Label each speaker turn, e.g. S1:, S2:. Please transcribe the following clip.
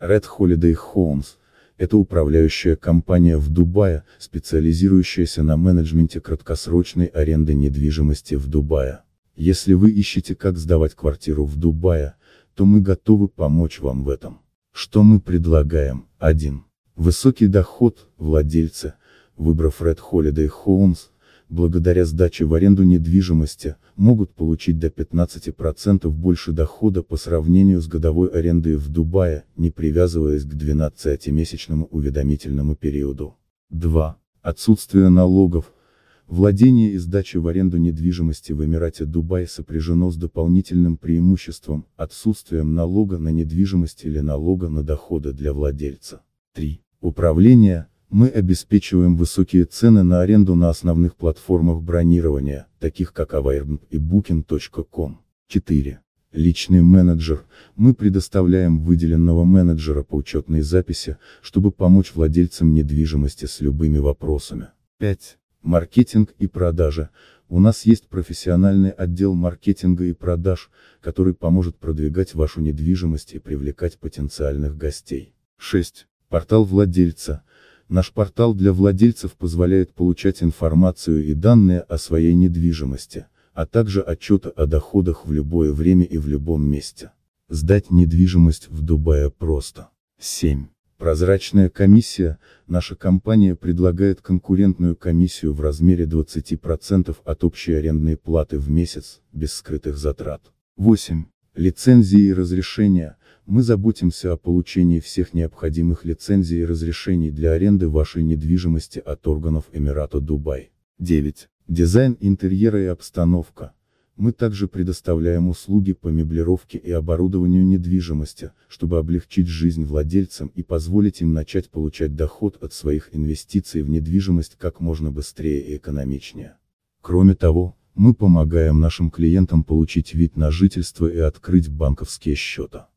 S1: Red Holiday Homes – это управляющая компания в Дубае, специализирующаяся на менеджменте краткосрочной аренды недвижимости в Дубае. Если вы ищете как сдавать квартиру в Дубае, то мы готовы помочь вам в этом. Что мы предлагаем? 1. Высокий доход, владельцы, выбрав Red Holiday Homes, благодаря сдаче в аренду недвижимости, могут получить до 15% больше дохода по сравнению с годовой арендой в Дубае, не привязываясь к 12-месячному уведомительному периоду. 2. Отсутствие налогов. Владение и сдача в аренду недвижимости в Эмирате Дубай сопряжено с дополнительным преимуществом, отсутствием налога на недвижимость или налога на доходы для владельца. 3. Управление, мы обеспечиваем высокие цены на аренду на основных платформах бронирования, таких как Avairbnb и Booking.com. 4. Личный менеджер. Мы предоставляем выделенного менеджера по учетной записи, чтобы помочь владельцам недвижимости с любыми вопросами. 5. Маркетинг и продажа. У нас есть профессиональный отдел маркетинга и продаж, который поможет продвигать вашу недвижимость и привлекать потенциальных гостей. 6. Портал владельца. Наш портал для владельцев позволяет получать информацию и данные о своей недвижимости, а также отчеты о доходах в любое время и в любом месте. Сдать недвижимость в Дубае просто. 7. Прозрачная комиссия, наша компания предлагает конкурентную комиссию в размере 20% от общей арендной платы в месяц, без скрытых затрат. 8. Лицензии и разрешения, мы заботимся о получении всех необходимых лицензий и разрешений для аренды вашей недвижимости от органов Эмирата Дубай. 9. Дизайн интерьера и обстановка. Мы также предоставляем услуги по меблировке и оборудованию недвижимости, чтобы облегчить жизнь владельцам и позволить им начать получать доход от своих инвестиций в недвижимость как можно быстрее и экономичнее. Кроме того, мы помогаем нашим клиентам получить вид на жительство и открыть банковские счета.